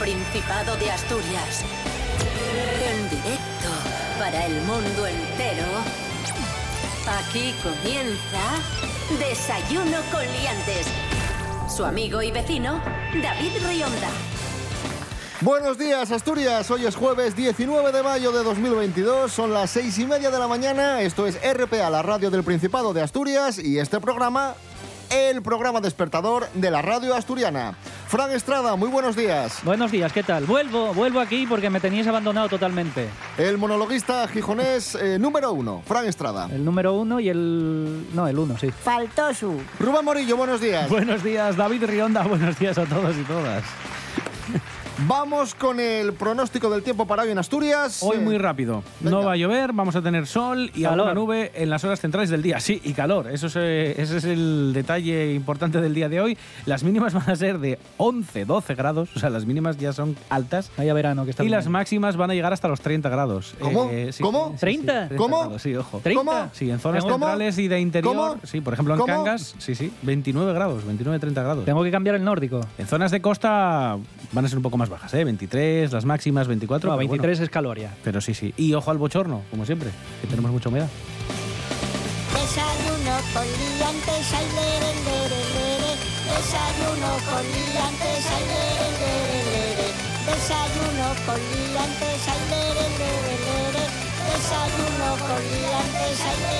Principado de Asturias. En directo para el mundo entero. Aquí comienza Desayuno con Liantes. Su amigo y vecino, David Rionda. Buenos días, Asturias. Hoy es jueves 19 de mayo de 2022. Son las seis y media de la mañana. Esto es RPA, la radio del Principado de Asturias. Y este programa, el programa despertador de la radio asturiana. Fran Estrada, muy buenos días. Buenos días, ¿qué tal? Vuelvo, vuelvo aquí porque me teníais abandonado totalmente. El monologuista gijonés eh, número uno, Fran Estrada. El número uno y el... No, el uno, sí. Faltó su. Rubén Morillo, buenos días. Buenos días, David Rionda. Buenos días a todos y todas. Vamos con el pronóstico del tiempo para hoy en Asturias. Hoy Eh, muy rápido. venga. No va a llover, vamos a tener sol y Calor. alguna nube en las horas centrales del día. Sí, y calor. Eso es, eh, ese es el detalle importante del día de hoy. Las mínimas van a ser de 11, 12 grados. O sea, las mínimas ya son altas. Vaya verano que está Y las máximas van a llegar hasta los 30 grados. ¿Cómo? sí, ¿Cómo? sí, sí, 30. 30 ¿Cómo? grados, sí, ojo. 30. ¿Cómo? Sí, en zonas ¿Cómo? centrales y de interior. ¿Cómo? Sí, por ejemplo en ¿Cómo? Cangas, sí, sí, 29 grados, 29, 30 grados. Tengo que cambiar el nórdico. En zonas de costa van a ser un poco más bajas, ¿eh? 23, las máximas 24. No, pero bueno. 23 es caloria. Pero sí, sí. Y ojo al bochorno, como siempre, que tenemos mucha humedad. Desayuno con liantes, ay, lere, lere, lere. Desayuno con liantes, ay, lere, lere, lere. Desayuno con liantes, ay, lere, lere, lere. Desayuno con liantes, ay, lere, lere,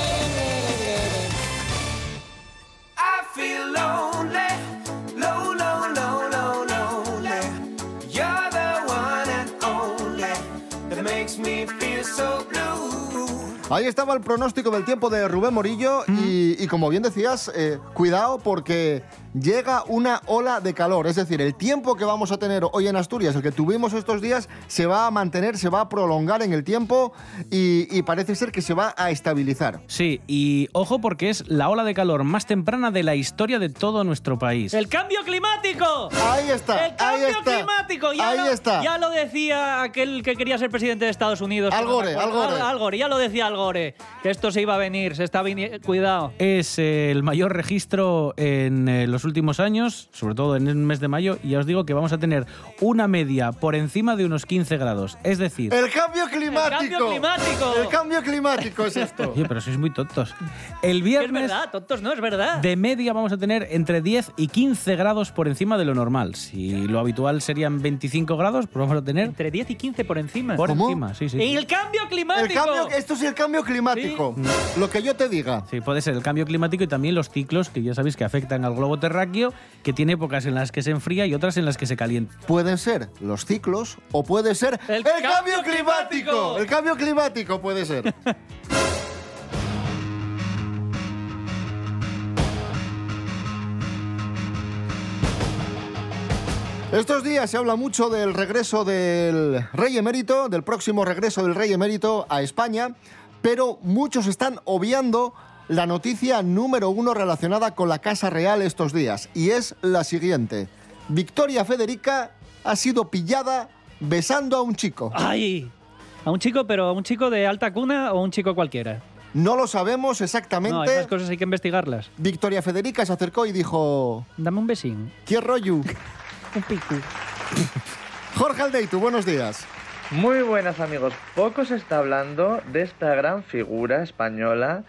Ahí estaba el pronóstico del tiempo de Rubén Morillo y, como bien decías, eh, cuidado porque llega una ola de calor. Es decir, el tiempo que vamos a tener hoy en Asturias, el que tuvimos estos días, se va a mantener, se va a prolongar en el tiempo y, y parece ser que se va a estabilizar. Sí, y ojo porque es la ola de calor más temprana de la historia de todo nuestro país. ¡El cambio climático! Ahí está, ¡El cambio ahí está. climático! Ya ahí lo, está. Ya lo decía aquel que quería ser presidente de Estados Unidos. Al Gore, Al- Al Gore. Al Gore, ya lo decía Al Gore. Que esto se iba a venir, se está viniendo. Cuidado. Es el mayor registro en eh, los últimos años, sobre todo en el mes de mayo, y ya os digo que vamos a tener una media por encima de unos 15 grados. Es decir, El cambio climático. cambio climático. El cambio climático es esto. oye, pero sois muy tontos. El Que es viernes verdad, tontos no, es verdad. de media vamos a tener entre 10 y 15 grados por encima de lo normal. Si lo habitual serían 25 grados, pues vamos a tener Entre 10 y 15 por encima. por ¿Cómo? encima, sí, sí. ¡Y el cambio climático! El cambio, esto es el cambio climático. Lo que yo te diga. Sí, puede ser el cambio climático y también los ciclos que ya sabéis que afectan al globo terráqueo, que tiene épocas en las que se enfría y otras en las que se calienta. Pueden ser los ciclos o puede ser El cambio, cambio climático. climático. El cambio climático puede ser. Estos días se habla mucho del regreso del rey emérito, del próximo regreso del rey emérito a España, pero muchos están obviando la noticia número uno relacionada con la Casa Real estos días, y es la siguiente. Victoria Federica ha sido pillada besando a un chico. ¡Ay! A un chico, pero a un chico de alta cuna o un chico cualquiera. No lo sabemos No, exactamente. esas cosas hay que investigarlas. Victoria Federica se acercó y dijo, Dame un besín. ¿qué rollo? Un pico. Jorge Aldeitu, buenos días. Muy buenas amigos, poco se está hablando de esta gran figura española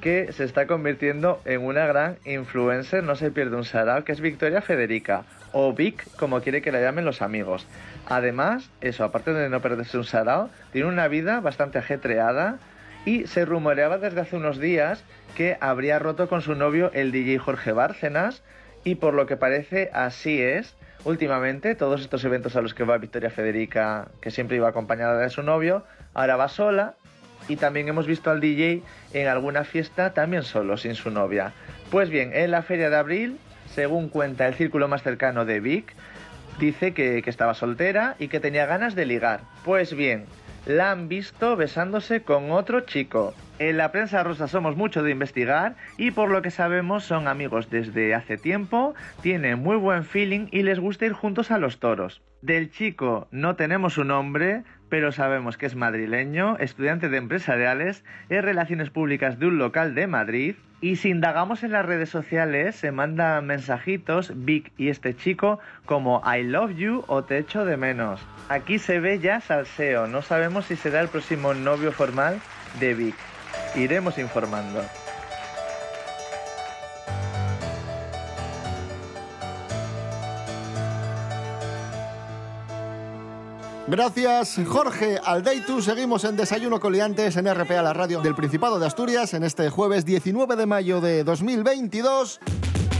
que se está convirtiendo en una gran influencer, no se pierde un sarao, que es Victoria Federica, o Vic, como quiere que la llamen los amigos. Además, eso, aparte de no perderse un sarao, tiene una vida bastante ajetreada y se rumoreaba desde hace unos días que habría roto con su novio el DJ Jorge Bárcenas y por lo que parece así es. Últimamente, todos estos eventos a los que va Victoria Federica, que siempre iba acompañada de su novio, ahora va sola. Y también hemos visto al DJ en alguna fiesta también solo, sin su novia. Pues bien, en la feria de abril, según cuenta el círculo más cercano de Vic, dice que, estaba soltera y que tenía ganas de ligar. Pues bien, la han visto besándose con otro chico. En la prensa rosa somos mucho de investigar y por lo que sabemos son amigos desde hace tiempo, tienen muy buen feeling y les gusta ir juntos a los toros. Del chico no tenemos su nombre, pero sabemos que es madrileño, estudiante de empresariales, es relaciones públicas de un local de Madrid. Y si indagamos en las redes sociales, se mandan mensajitos, Vic y este chico, como I love you o te echo de menos. Aquí se ve ya salseo, no sabemos si será el próximo novio formal de Vic. Iremos informando. Gracias, Jorge Aldeitu. Seguimos en Desayuno Coliantes en RPA, la radio del Principado de Asturias, en este jueves 19 de mayo de 2022.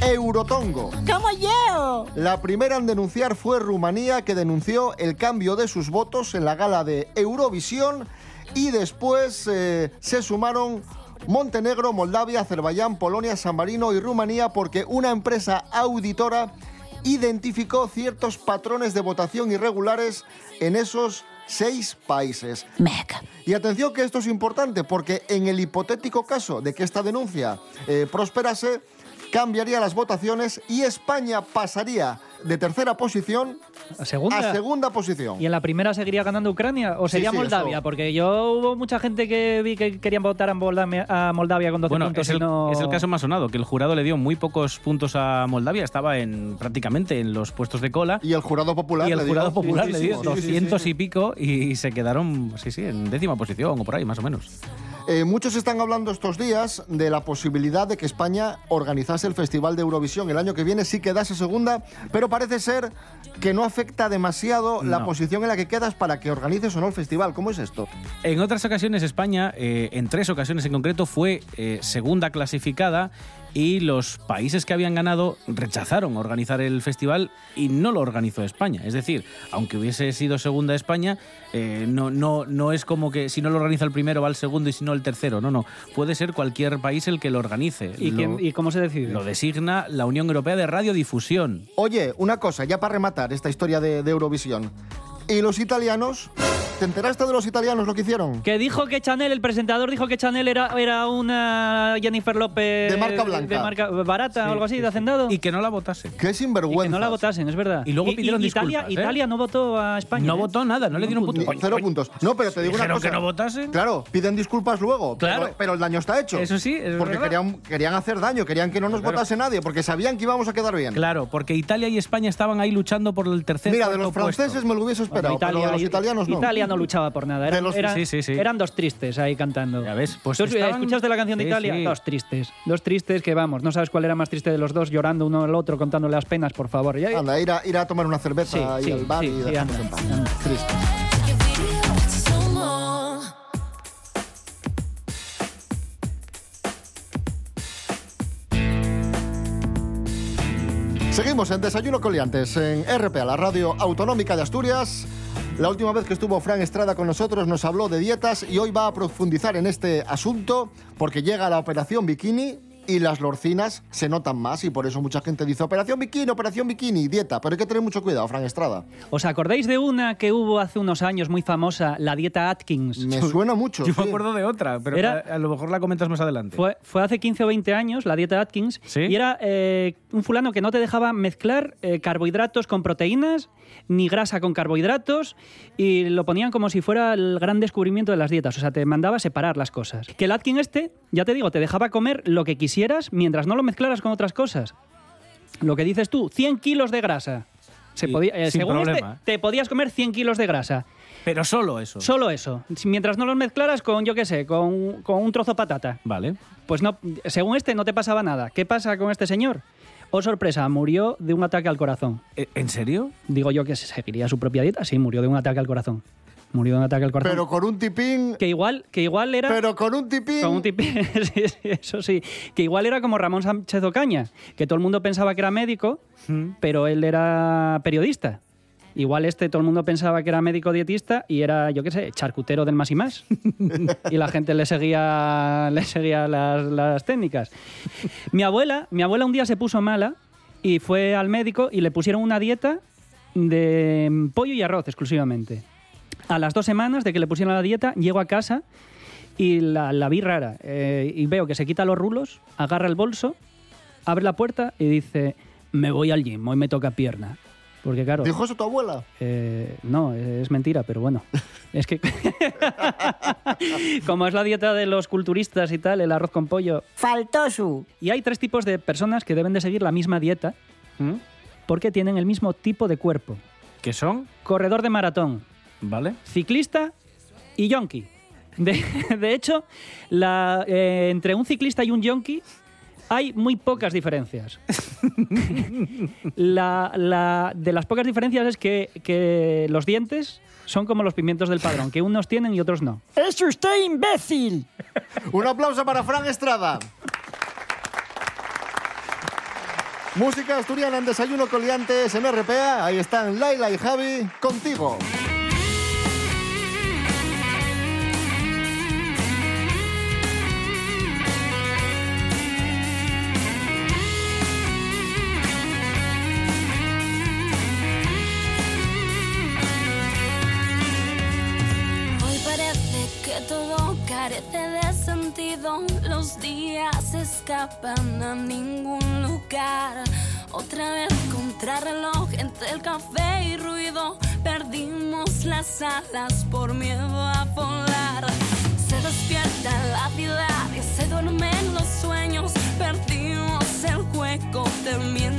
Eurotongo. ¡Como yo! La primera en denunciar fue Rumanía, que denunció el cambio de sus votos en la gala de Eurovisión y después eh, se sumaron Montenegro, Moldavia, Azerbaiyán, Polonia, San Marino y Rumanía porque una empresa auditora identificó ciertos patrones de votación irregulares en esos seis países. Mec. Y atención que esto es importante porque en el hipotético caso de que esta denuncia eh, prosperase, cambiaría las votaciones y España pasaría de tercera posición ¿A segunda? a segunda posición. ¿Y en la primera seguiría ganando Ucrania? ¿O sería sí, Moldavia? eso. Porque yo hubo mucha gente que vi que querían votar a Moldavia, a Moldavia con 12 Bueno, puntos es el, no... es el caso más sonado, que el jurado le dio muy pocos puntos a Moldavia, estaba en prácticamente en los puestos de cola. Y el jurado popular Y el le jurado dio popular le dio muchísimo. Sí, sí, sí, 200 sí. y pico y se quedaron, sí, sí, en décima posición o por ahí, más o menos. Eh, muchos están hablando estos días de la posibilidad de que España organizase el Festival de Eurovisión el año que viene, sí quedase segunda, pero parece ser que no afecta demasiado la posición en la que quedas para que organices o no el festival. ¿Cómo es esto? En otras ocasiones España, eh, en tres ocasiones en concreto, fue eh, segunda clasificada y los países que habían ganado rechazaron organizar el festival y no lo organizó España. Es decir, aunque hubiese sido segunda España, eh, no, no, no es como que si no lo organiza el primero va al segundo y si no el tercero. No, no. Puede ser cualquier país el que lo organice. ¿Y, Lo- quién- ¿Y cómo se decide? Lo designa la Unión Europea de Radiodifusión. Oye, una cosa, ya para rematar esta historia de, de Eurovisión. ¿Y los italianos? ¿Te enteraste de los italianos lo que hicieron? Que dijo que Chanel, el presentador dijo que Chanel era, era una Jennifer López... De marca blanca. De marca barata o algo así, de hacendado. Y que no la votase. Qué Y sinvergüenza. que no la votasen, es verdad. Y luego pidieron Italia, disculpas, ¿eh? Italia no votó a España. No ¿eh? votó nada, no le dieron punto. Cero puntos. No, pero te digo una cosa. que no votasen. Claro, piden disculpas luego. Claro. Pero, pero el daño está hecho. Eso sí, es Porque verdad. querían, querían hacer daño, querían que no nos Claro. votase nadie, porque sabían que íbamos a quedar bien. Claro, porque Italia y España estaban ahí luchando por el tercer Mira, de los franceses me lo hubiese esperado, pero de los italianos no. Italia no luchaba por nada. Eran, los- eran- sí, sí, sí. eran dos tristes ahí cantando. Ya ves, pues ¿Tú estaban- escuchaste la canción de Italia? sí. Dos tristes. Dos tristes que, vamos, no sabes cuál era más triste de los dos, llorando uno al otro, contándole las penas, por favor. Ya- Anda, ir a, ir a tomar una cerveza sí, al bar sí, y sí, dejarnos anda, en paz. anda. Seguimos en Desayuno Coliantes en RPA, la radio autonómica de Asturias. La última vez que estuvo Fran Estrada con nosotros nos habló de dietas y hoy va a profundizar en este asunto porque llega la operación bikini y las lorcinas se notan más y por eso mucha gente dice operación bikini, operación bikini, dieta. Pero hay que tener mucho cuidado, Fran Estrada. ¿Os acordáis de una que hubo hace unos años muy famosa, la dieta Atkins? Me suena mucho. Yo sí. me acuerdo de otra, pero Era- a, a lo mejor la comentas más adelante. Fue, fue hace 15 o 20 años, la dieta Atkins, ¿Sí? y era eh, un fulano que no te dejaba mezclar eh, carbohidratos con proteínas, ni grasa con carbohidratos, y lo ponían como si fuera el gran descubrimiento de las dietas, o sea, te mandaba separar las cosas. Que el Atkins este, ya te digo, te dejaba comer lo que quisieras mientras no lo mezclaras con otras cosas. Lo que dices tú, 100 kilos de grasa. Se Y podía, eh, sin según este, problema. te podías comer 100 kilos de grasa. Pero solo eso. Solo eso. Mientras no los mezclaras con, yo qué sé, con, con un trozo de patata. Vale. Pues no, según este no te pasaba nada. ¿Qué pasa con este señor? Oh, sorpresa, murió de un ataque al corazón. ¿E- ¿En serio? Digo yo que seguiría su propia dieta. Sí, murió de un ataque al corazón. Murió de un ataque al corazón. Pero con un tipín. que igual, que igual era. Pero con un tipín. con un sí, sí, eso sí. Que igual era como Ramón Sánchez Ocaña, que todo el mundo pensaba que era médico, pero él era periodista. Igual este todo el mundo pensaba que era médico dietista y era, yo qué sé, charcutero del más y más. y la gente le seguía, le seguía las, las técnicas. Mi abuela, mi abuela un día se puso mala y fue al médico y le pusieron una dieta de pollo y arroz exclusivamente. A las dos semanas de que le pusieron la dieta, llego a casa y la, la vi rara. eh, y veo que se quita los rulos, agarra el bolso, abre la puerta y dice, me voy al gym, hoy me toca pierna. Porque claro, ¿Dijo eso tu abuela? eh, no, es mentira, pero bueno. Es que como es la dieta de los culturistas y tal, el arroz con pollo. Faltó su. Y hay tres tipos de personas que deben de seguir la misma dieta ¿Mm? porque tienen el mismo tipo de cuerpo. ¿Qué son? Corredor de maratón, ¿Vale? ciclista y yonki. De, de hecho, la- eh, entre un ciclista y un yonki hay muy pocas diferencias. La- la- de las pocas diferencias es que, que los dientes son como los pimientos del padrón, que unos tienen y otros no. ¡Es usted imbécil! Un aplauso para Fran Estrada. Música asturiana en Desayuno Coliantes en RPA. Ahí están Laila y Javi contigo. Los días escapan a ningún lugar. Otra vez contrarreloj entre el café y ruido. Perdimos las alas por miedo a volar. Se despierta la ciudad y se duermen los sueños. Perdimos el juego temiendo ganar.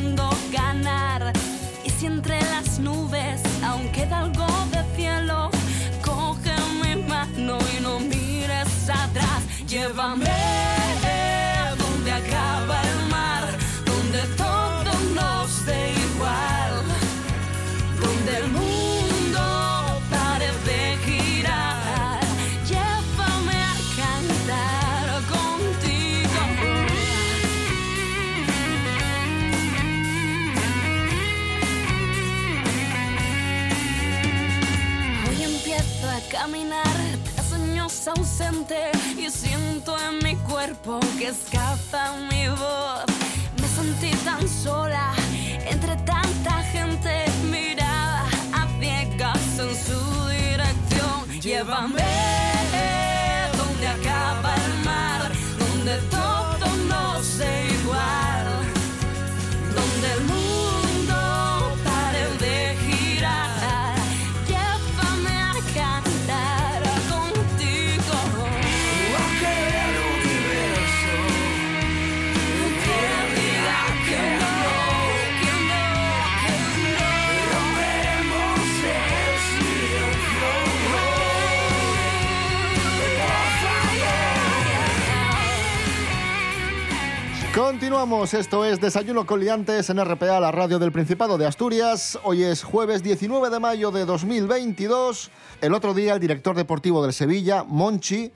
Que escapa mi voz. Me sentí tan sola entre tanta gente mirada a ciegas en su dirección. Llévame Continuamos, esto es Desayuno Coliantes en RPA, la radio del Principado de Asturias. Hoy es jueves 19 de mayo de 2022. El otro día el director deportivo del Sevilla, Monchi,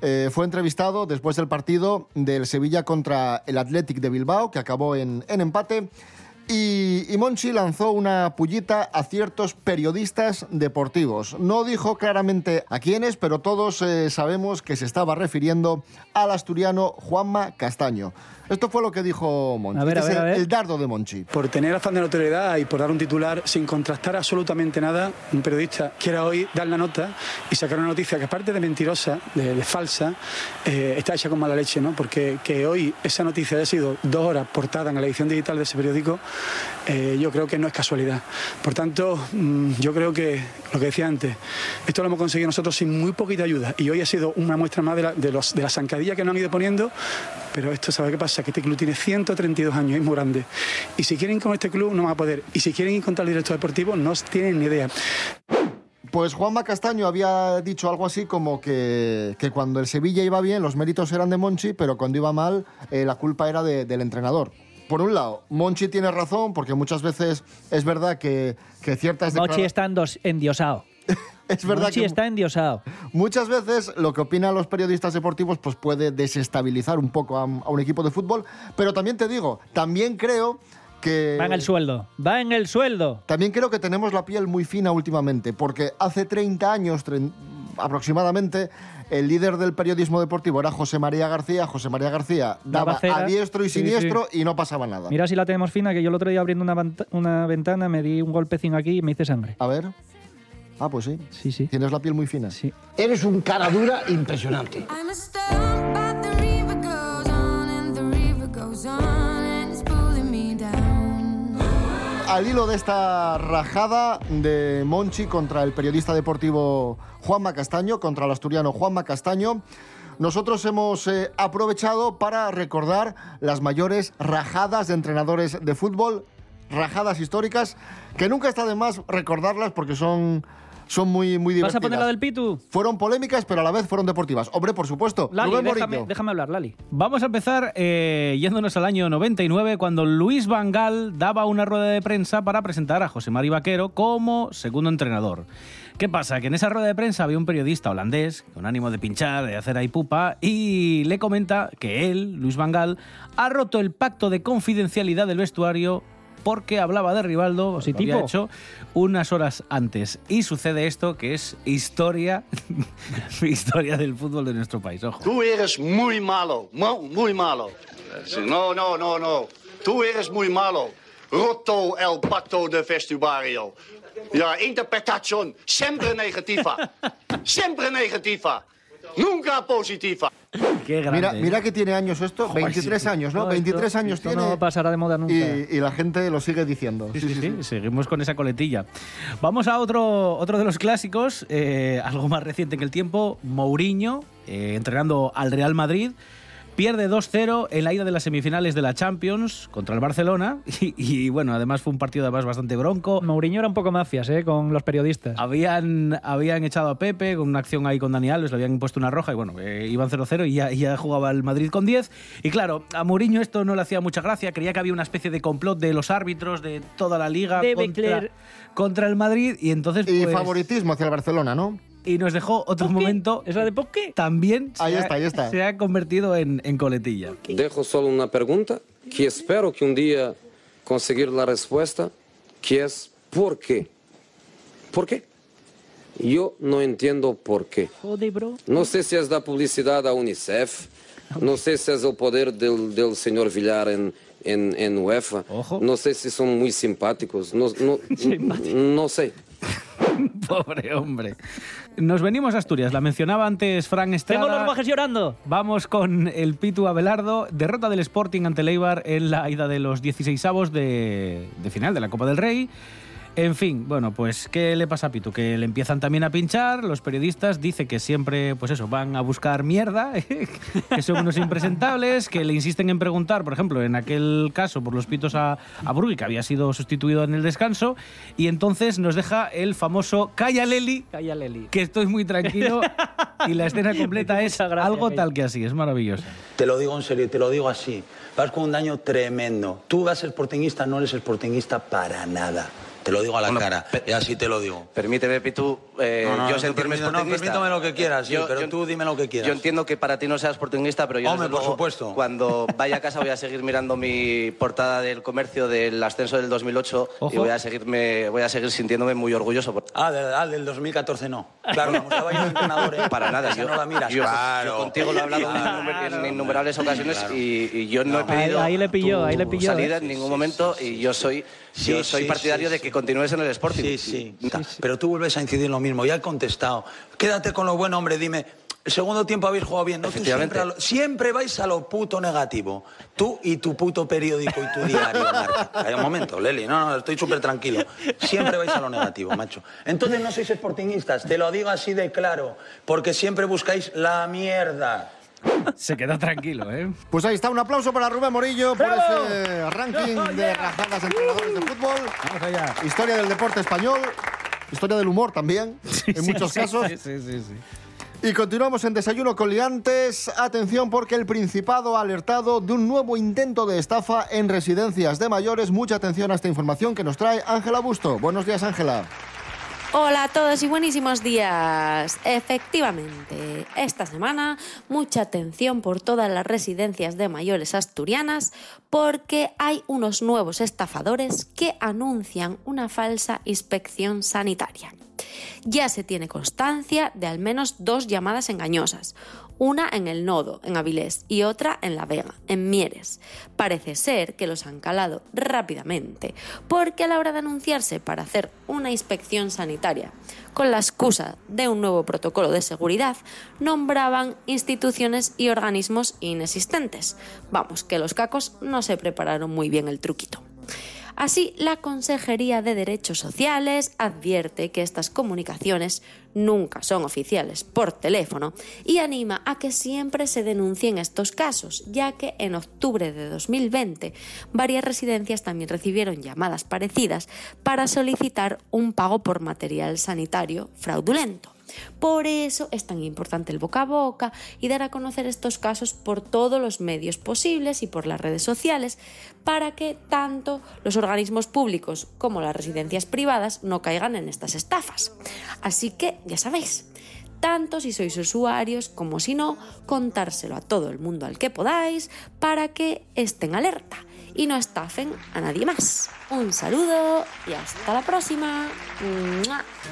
eh, fue entrevistado después del partido del Sevilla contra el Athletic de Bilbao, que acabó en empate. Y, y Monchi lanzó una pullita a ciertos periodistas deportivos. No dijo claramente a quiénes, pero todos eh, sabemos que se estaba refiriendo al asturiano Juanma Castaño. Esto fue lo que dijo Monchi. A ver, Este a es ver, el, a ver. el dardo de Monchi. Por tener afán de notoriedad y por dar un titular sin contrastar absolutamente nada, un periodista quiera hoy dar la nota y sacar una noticia que aparte de mentirosa, de, de falsa, eh, está hecha con mala leche, ¿no? Porque que hoy esa noticia haya sido dos horas portada en la edición digital de ese periódico, eh, yo creo que no es casualidad. Por tanto, mm, yo creo que lo que decía antes, esto lo hemos conseguido nosotros sin muy poquita ayuda y hoy ha sido una muestra más de la, de los, de la zancadilla que nos han ido poniendo, pero esto, ¿sabe qué pasa? Que este club tiene 132 años, es muy grande. Y si quieren ir con este club, no van a poder. Y si quieren ir contra el director deportivo, no tienen ni idea. Pues Juanma Castaño había dicho algo así como que, que cuando el Sevilla iba bien los méritos eran de Monchi, pero cuando iba mal eh, la culpa era de- del entrenador. Por un lado, Monchi tiene razón porque muchas veces es verdad que, que ciertas declara- está endiosado. es verdad Mochi que está endiosado. muchas veces lo que opinan los periodistas deportivos pues puede desestabilizar un poco a, a un equipo de fútbol, pero también te digo, también creo que Va en el sueldo. Va en el sueldo. también creo que tenemos la piel muy fina últimamente, porque hace 30 años aproximadamente el líder del periodismo deportivo era José María García. José María García Daba a diestro y Sí, siniestro y no pasaba nada. Mira si la tenemos fina, que yo el otro día abriendo una, una ventana me di un golpecín aquí y me hice sangre. A ver. Ah, pues sí. Sí, sí. Tienes la piel muy fina. Sí. Eres un cara dura impresionante. I'm a stone, but al hilo de esta rajada de Monchi contra el periodista deportivo Juanma Castaño, contra el asturiano Juanma Castaño, nosotros hemos eh, aprovechado para recordar las mayores rajadas de entrenadores de fútbol, rajadas históricas, que nunca está de más recordarlas porque son, son muy, muy divertidas. ¿Vas a poner la del Pitu? Fueron polémicas, pero a la vez fueron deportivas. Hombre, por supuesto. Lali, Rubén déjame, Morillo. déjame hablar, Lali. Vamos a empezar eh, yéndonos al año 99, cuando Luis Van Gaal daba una rueda de prensa para presentar a José Mari Vaquero como segundo entrenador. ¿Qué pasa? Que en esa rueda de prensa había un periodista holandés con ánimo de pinchar, de hacer ahí pupa, y le comenta que él, Luis Van Gaal, ha roto el pacto de confidencialidad del vestuario porque hablaba de Rivaldo, lo Positivo. había hecho unas horas antes. Y sucede esto que es historia, historia del fútbol de nuestro país. Ojo. Tú eres muy malo, mu- muy malo. No, no, no, no. Tú eres muy malo. Roto el pacto de vestuario. Ja, interpretación siempre negativa. Siempre negativa. Nunca positiva. Qué grande. Mira, mira que tiene años esto, 23 años, ¿no? No, 23 esto- años esto tiene. no pasará de moda nunca. y, y la gente lo sigue diciendo. Sí, sí, sí, seguimos con esa coletilla. Vamos a otro, otro de los clásicos, eh, algo más reciente en el tiempo, Mourinho, eh, entrenando al Real Madrid. Pierde 2-0 en la ida de las semifinales de la Champions contra el Barcelona. Y, y, bueno, además fue un partido además bastante bronco. Mourinho era un poco mafias, ¿eh? Con los periodistas. Habían, habían echado a Pepe con una acción ahí con Dani Alves, le habían impuesto una roja y bueno, eh, iban 0-0 y ya, ya jugaba el Madrid con 10. Y claro, a Mourinho esto no le hacía mucha gracia, creía que había una especie de complot de los árbitros de toda la liga De contra, contra el Madrid y entonces Y pues, favoritismo hacia el Barcelona, ¿no? Y nos dejó otro momento ¿Es la de Poké? también Ahí se, está, ha, ahí está. se ha convertido en, en coletilla. Dejo solo una pregunta que espero que un día conseguir la respuesta, que es ¿por qué? ¿Por qué? Yo no entiendo por qué. Joder, bro. No sé si es la publicidad a UNICEF, no sé si es el poder del, del señor Villar en, en, en UEFA, Ojo. no sé si son muy simpáticos, no, no, no sé. Pobre hombre. Nos venimos a Asturias, la mencionaba antes Fran Estrada. Tengo los guajes llorando. Vamos con el Pitu Abelardo, derrota del Sporting ante el Eibar en la ida de los 16avos de, de final de la Copa del Rey. En fin, bueno, pues ¿qué le pasa a Pitu? Que le empiezan también a pinchar, los periodistas dicen que siempre, pues eso, van a buscar mierda, que son unos impresentables, que le insisten en preguntar, por ejemplo, en aquel caso por los pitos a, a Brugui, que había sido sustituido en el descanso, y entonces nos deja el famoso Calla Leli, Calla, Leli. que estoy muy tranquilo, y la escena completa es algo Calla. tal que así, es maravilloso. Te lo digo en serio, te lo digo así. Vas con un daño tremendo. Tú vas a ser portinguista, no eres el portinguista para nada. Te lo digo a la Bueno, cara. Y así te lo digo. Permíteme, Pitu, eh, No, no, yo sentirme permito, no, permítame lo que quieras, sí, Yo- pero yo- tú dime lo que quieras. Yo entiendo que para ti no seas sportinguista, pero yo Hombre, por luego, supuesto. cuando vaya a casa voy a seguir mirando mi portada del comercio del ascenso del 2008 y Ojo. voy a seguirme, voy a seguir sintiéndome muy orgulloso. por- Ah, del, ah, del 2014 no. Claro, como estaba yo de entrenador, ¿eh? Para nada, yo, no la miras. yo- claro. yo contigo lo he hablado en innumer- en innumerables ocasiones y, y yo no, he pedido Ahí- ahí le pilló, tu ahí le pilló, salida ¿eh? en ningún momento y yo soy, Sí, yo soy sí, partidario sí, de que continúes en el Sporting. Sí, sí. Pero tú vuelves a incidir en lo mismo. Ya he contestado. Quédate con lo bueno, hombre. Dime, el segundo tiempo habéis jugado bien. No, tú siempre, lo- siempre vais a lo puto negativo. Tú y tu puto periódico y tu diario, Marca. Hay un momento, Leli. No, no, estoy súper tranquilo. Siempre vais a lo negativo, macho. Entonces no sois sportinguistas. Te lo digo así de claro. Porque siempre buscáis la mierda. Se queda tranquilo, ¿eh? Pues ahí está, un aplauso para Rubén Morillo por ese ranking de rajadas de entrenadores de fútbol. Vamos allá. Historia del deporte español, historia del humor también, en muchos Sí, casos. Sí, sí, sí, sí. Y continuamos en Desayuno con Liantes. Atención porque el Principado ha alertado de un nuevo intento de estafa en residencias de mayores. Mucha atención a esta información que nos trae Ángela Busto. Buenos días, Ángela. Hola a todos y buenísimos días. Efectivamente, esta semana mucha atención por todas las residencias de mayores asturianas porque hay unos nuevos estafadores que anuncian una falsa inspección sanitaria. Ya se tiene constancia de al menos dos llamadas engañosas, una en el Nodo, en Avilés, y otra en La Vega, en Mieres. Parece ser que los han calado rápidamente, porque a la hora de anunciarse para hacer una inspección sanitaria, con la excusa de un nuevo protocolo de seguridad, nombraban instituciones y organismos inexistentes. Vamos, que los cacos no se prepararon muy bien el truquito. Así, la Consejería de Derechos Sociales advierte que estas comunicaciones nunca son oficiales por teléfono y anima a que siempre se denuncien estos casos, ya que en octubre de 2020 varias residencias también recibieron llamadas parecidas para solicitar un pago por material sanitario fraudulento. Por eso es tan importante el boca a boca y dar a conocer estos casos por todos los medios posibles y por las redes sociales para que tanto los organismos públicos como las residencias privadas no caigan en estas estafas. Así que ya sabéis, tanto si sois usuarios como si no, contárselo a todo el mundo al que podáis para que estén alerta y no estafen a nadie más. Un saludo y hasta la próxima.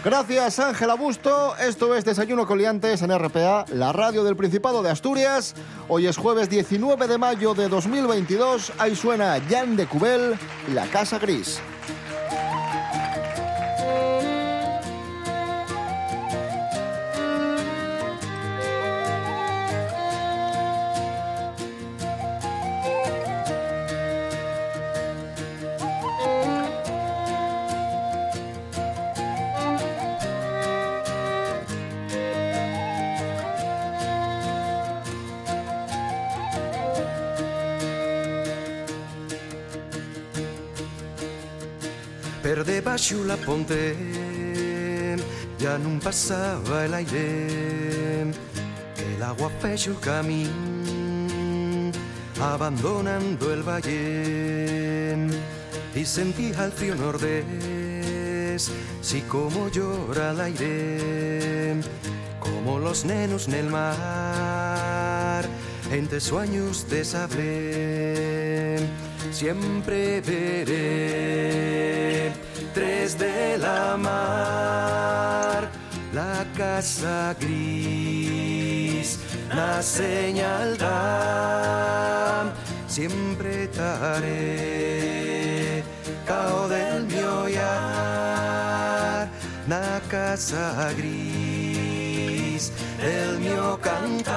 Gracias, Ángela Busto. Esto es Desayuno con Liantes en RPA, la radio del Principado de Asturias. Hoy es jueves 19 de mayo de 2022. Ahí suena Jan de Cubel, La Casa Gris. Ponte ja no passava l'aire el agua fecha el camí abandonando el valle. Y sentí al frío nordés sí como llora el aire. Como los nenos en el mar entre sueños de sable. Siempre veré tres de la mar. La casa gris la señal da siempre estaré cao del mio olhar na casa gris el mio cantar.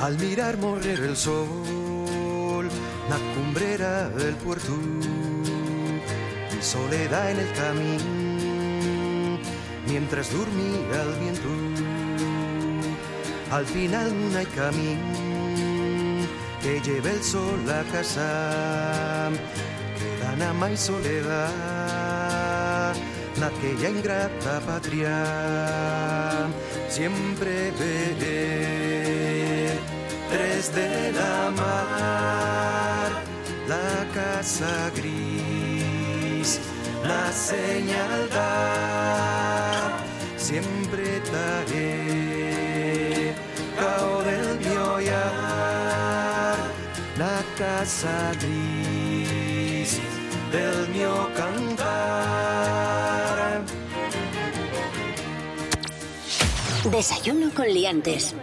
Al mirar morrer el sol la cumbrera del puerto. Y soledad en el camino mientras dormía el viento. Al final no hay camino que lleve el sol a casa queda nada más soledad la aquella ingrata patria siempre veré tres de la mar casa gris la señal da siempre estaré cao del mio olhar la casa gris del mio cantar Desayuno con liantes.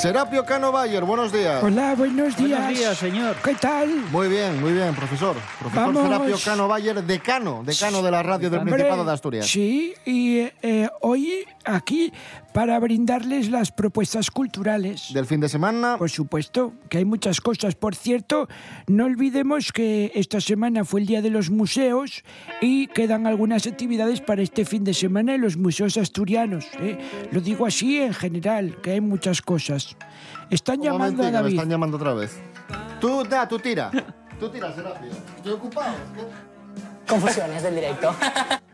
Serapio Cano Bayer, buenos días. Hola, buenos días. Buenos días, señor. ¿Qué tal? Muy bien, muy bien, profesor. Profesor Vamos. Serapio Cano Bayer, decano, decano de la radio del Hombre, Principado de Asturias. Sí, y eh, hoy aquí para brindarles las propuestas culturales. Del fin de semana. Por supuesto, que hay muchas cosas. Por cierto, no olvidemos que esta semana fue el Día de los Museos y quedan algunas actividades para este fin de semana en los museos asturianos. ¿eh? Lo digo así en general, que hay muchas cosas. Están llamando a me David. están llamando otra vez. Tú, da, tú tira. Tú tira, Serapio. Estoy ocupado. Confusiones del directo.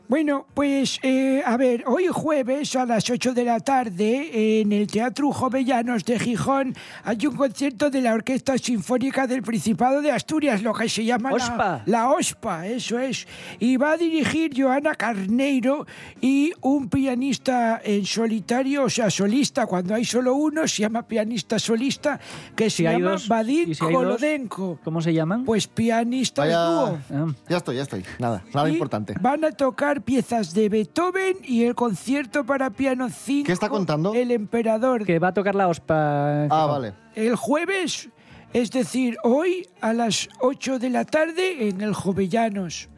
Bueno, pues eh, a ver, hoy jueves a las 8 de la tarde en el Teatro Jovellanos de Gijón hay un concierto de la Orquesta Sinfónica del Principado de Asturias, lo que se llama la- OSPA. La, OSPA, eso es. Y va a dirigir Joana Carneiro y un pianista en solitario, o sea, solista, cuando hay solo uno, se llama pianista solista, que se Si llama dos, Vadim si Kolodenko. ¿Cómo se llaman? Pues pianistas Vaya- dúo. Ya estoy, ya estoy. Nada, nada Y importante. Van a tocar piezas de Beethoven y el concierto para piano 5. ¿Qué está contando? El emperador. Que va a tocar la OSPA. Ah, vale. El jueves, es decir, hoy a las 8 de la tarde en el Jovellanos.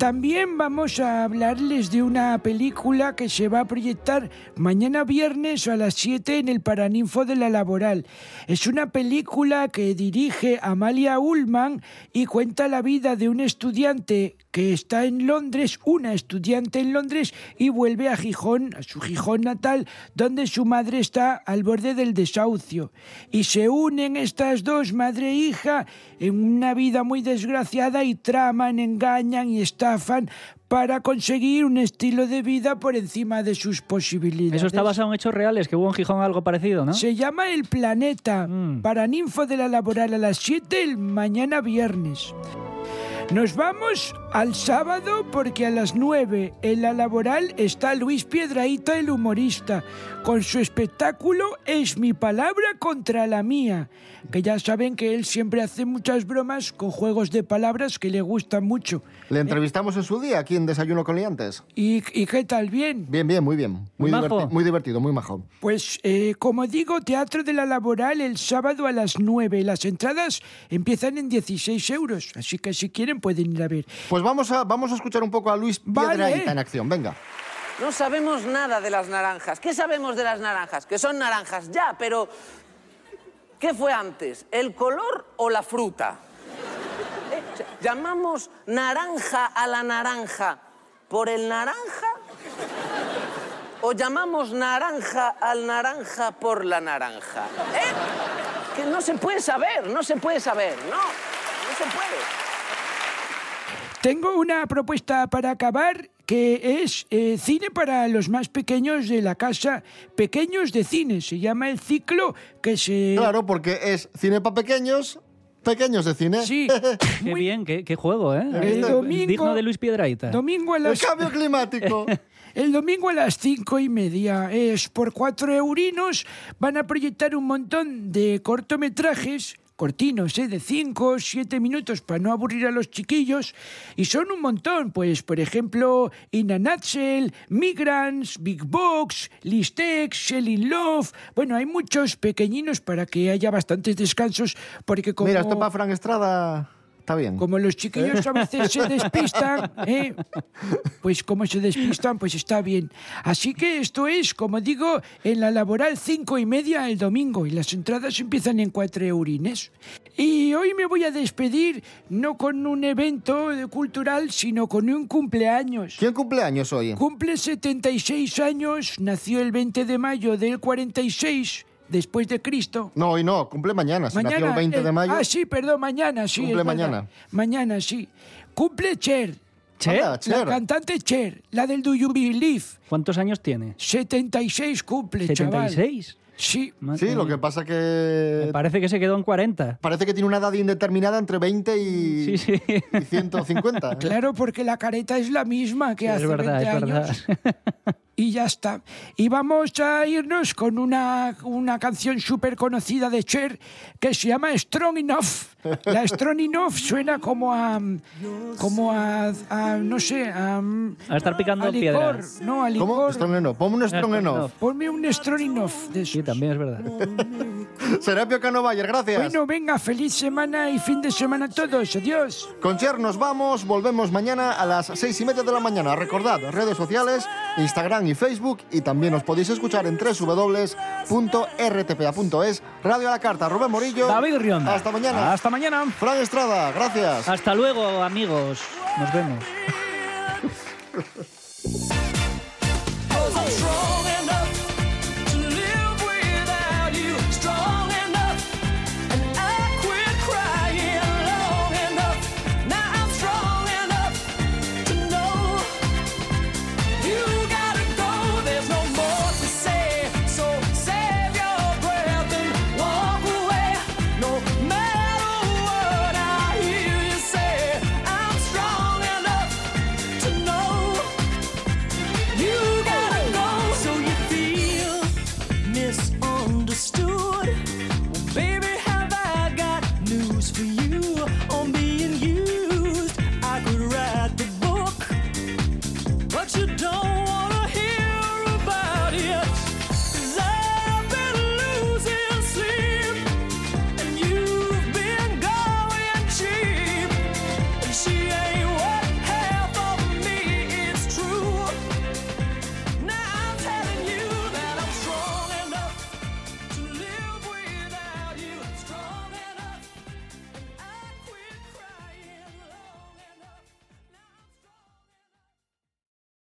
También vamos a hablarles de una película que se va a proyectar mañana viernes a las 7 en el Paraninfo de la Laboral. Es una película que dirige Amalia Ullman y cuenta la vida de un estudiante que está en Londres, una estudiante en Londres, y vuelve a Gijón, a su Gijón natal, donde su madre está al borde del desahucio. Y se unen estas dos, madre e hija, en una vida muy desgraciada y traman, engañan y para conseguir un estilo de vida por encima de sus posibilidades. Eso está basado en hechos reales, que hubo en Gijón algo parecido, ¿no? Se llama El Planeta, para Ninfo de la Laboral a las 7 el mañana viernes. Nos vamos al sábado porque a las 9 en la laboral está Luis Piedraíta, el humorista, con su espectáculo Es mi palabra contra la mía, que ya saben que él siempre hace muchas bromas con juegos de palabras que le gustan mucho. Le entrevistamos en su día aquí en Desayuno con Liantes. ¿Y, y qué tal? ¿Bien? Bien, bien, muy bien. Muy, Muy majo. diverti- muy divertido, muy majo. Pues, eh, como digo, Teatro de la Laboral el sábado a las 9. Las entradas empiezan en 16 euros, así que si quieren pueden ir a ver. Pues vamos a, vamos a escuchar un poco a Luis Vale. Piedrahita en acción. Venga. No sabemos nada de las naranjas. ¿Qué sabemos de las naranjas? Que son naranjas, ya, pero ¿qué fue antes? ¿El color o la fruta? ¿Eh? O sea, ¿Llamamos naranja a la naranja por el naranja? ¿O llamamos naranja al naranja por la naranja? ¿Eh? Que no se puede saber, no se puede saber, no, no se puede. Tengo una propuesta para acabar que es eh, cine para los más pequeños de la casa, pequeños de cine. Se llama el ciclo que se... Claro, porque es cine para pequeños, pequeños de cine. Sí. Qué bien, qué, qué juego, ¿eh? El domingo- Digno de Luis Piedraíta. Domingo a las... El cambio climático. El domingo a las cinco y media es por cuatro eurinos. Van a proyectar un montón de cortometrajes cortinos, ¿eh? de 5 o 7 minutos para no aburrir a los chiquillos. Y son un montón, pues, por ejemplo, In a Nutshell, Migrants, Big Box, Listex, Shelling Love. Bueno, hay muchos pequeñinos para que haya bastantes descansos, porque como... Mira, esto para Fran Estrada está bien. Como los chiquillos a veces se despistan, ¿eh? pues como se despistan, pues está bien. Así que esto es, como digo, en la laboral cinco y media el domingo y las entradas empiezan en cuatro eurines. Y hoy me voy a despedir no con un evento cultural, sino con un cumpleaños. ¿Quién cumpleaños hoy? Cumple 76 años, nació el 20 de mayo del 46 después de Cristo. No, hoy no, cumple mañana. Si nació el 20 eh, de mayo. Ah, sí, perdón, mañana, sí. Cumple es verdad. mañana. Mañana, sí. Cumple Cher. ¿Cher? Anda, Cher. La cantante Cher, la del Do You Believe. ¿Cuántos años tiene? 76 cumple, chaval. ¿76? Sí. Sí, lo que pasa que... Parece que se quedó en 40. Parece que tiene una edad indeterminada entre 20 y, Sí, sí. y 150. ¿eh? Claro, porque la careta es la misma que Es hace verdad, 20 es verdad. Y ya está. Y vamos a irnos con una, una canción súper conocida de Cher que se llama Strong Enough. La Strong Enough suena como a. como a. a, no sé, a. A estar picando a licor. piedras. No, a ¿Cómo? licor. Strong enough. Ponme un strong enough. enough. Ponme un Strong Enough de Sí, también es verdad. Serapio Cano Bayer, gracias. Bueno, venga, feliz semana y fin de semana a todos. Adiós. Con Cher nos vamos, volvemos mañana a las seis y media de la mañana. Recordad, redes sociales, Instagram y Facebook, y también os podéis escuchar en www.rtpa.es. Radio a la Carta, Rubén Morillo. David Rionda. Hasta mañana. Hasta mañana. Fran Estrada, gracias. Hasta luego, amigos. Nos vemos.